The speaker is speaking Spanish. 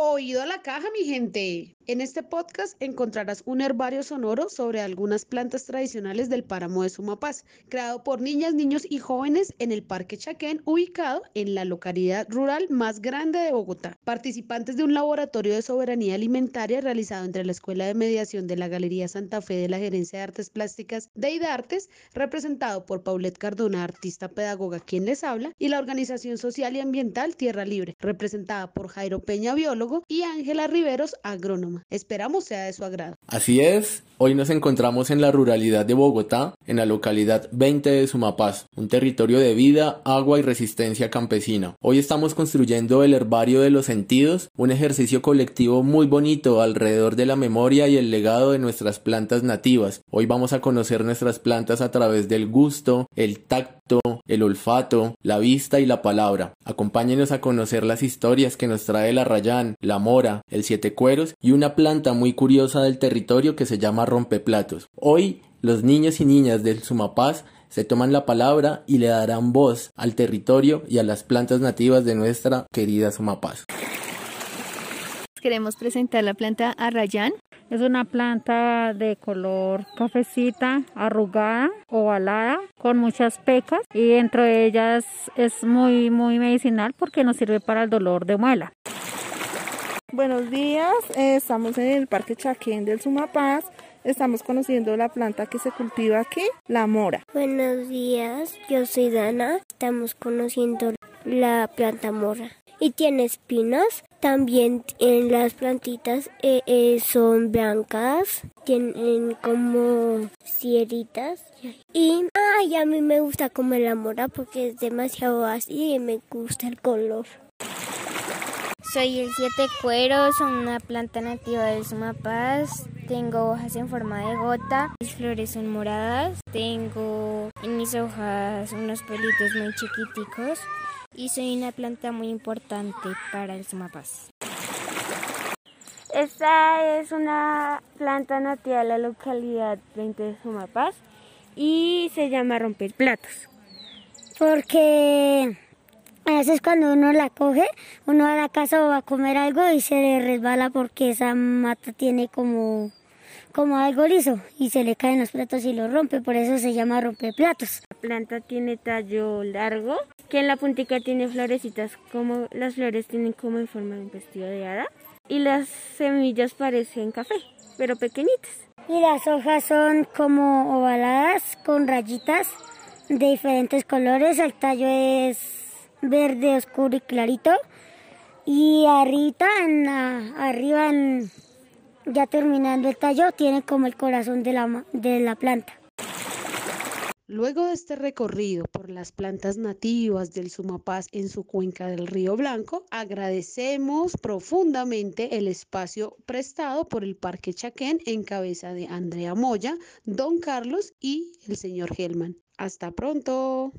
Oído a la caja, mi gente. En este podcast encontrarás un herbario sonoro sobre algunas plantas tradicionales del páramo de Sumapaz, creado por niñas, niños y jóvenes en el Parque Chaquén, ubicado en la localidad rural más grande de Bogotá. Participantes de un laboratorio de soberanía alimentaria realizado entre la Escuela de Mediación de la Galería Santa Fe de la Gerencia de Artes Plásticas de IDARTES, representado por Paulette Cardona, artista pedagoga quien les habla, y la Organización Social y Ambiental Tierra Libre, representada por Jairo Peña, biólogo, y Ángela Riveros, agrónoma. Esperamos sea de su agrado. Así es, hoy nos encontramos en la ruralidad de Bogotá, en la localidad 20 de Sumapaz, un territorio de vida, agua y resistencia campesina. Hoy estamos construyendo el herbario de los sentidos, un ejercicio colectivo muy bonito alrededor de la memoria y el legado de nuestras plantas nativas. Hoy vamos a conocer nuestras plantas a través del gusto, el tacto, el olfato, la vista y la palabra. Acompáñenos a conocer las historias que nos trae la rayán, la mora, el siete cueros y una planta muy curiosa del territorio que se llama rompeplatos. Hoy los niños y niñas del Sumapaz se toman la palabra y le darán voz al territorio y a las plantas nativas de nuestra querida Sumapaz. Queremos presentar la planta arrayán. Es una planta de color cafecita, arrugada, ovalada, con muchas pecas y dentro de ellas es muy, muy medicinal porque nos sirve para el dolor de muela. Buenos días, eh, estamos en el Parque Chaquén del Sumapaz. Estamos conociendo la planta que se cultiva aquí, la mora. Buenos días, yo soy Dana. Estamos conociendo la planta mora. Y tiene espinas. También en las plantitas eh, eh, son blancas. Tienen como cieritas. Y ay, a mí me gusta comer la mora porque es demasiado así y me gusta el color. Soy el siete cueros, una planta nativa del Sumapaz. Tengo hojas en forma de gota, mis flores son moradas. Tengo en mis hojas unos pelitos muy chiquiticos y soy una planta muy importante para el Sumapaz. Esta es una planta nativa de la localidad 20 de Sumapaz y se llama romper platos. Porque a veces cuando uno la coge, uno a la casa o va a comer algo y se le resbala porque esa mata tiene como, como algo liso y se le caen los platos y lo rompe, por eso se llama rompeplatos. La planta tiene tallo largo, que en la puntica tiene florecitas como las flores tienen como en forma de un vestido de hada y las semillas parecen café, pero pequeñitas. Y las hojas son como ovaladas con rayitas de diferentes colores, el tallo es verde oscuro y clarito. Y arriba, en arriba ya terminando el tallo, tiene como el corazón de la, de la planta. Luego de este recorrido por las plantas nativas del Sumapaz en su cuenca del Río Blanco, agradecemos profundamente el espacio prestado por el Parque Chaquén en cabeza de Andrea Moya, Don Carlos y el señor Gelman. Hasta pronto.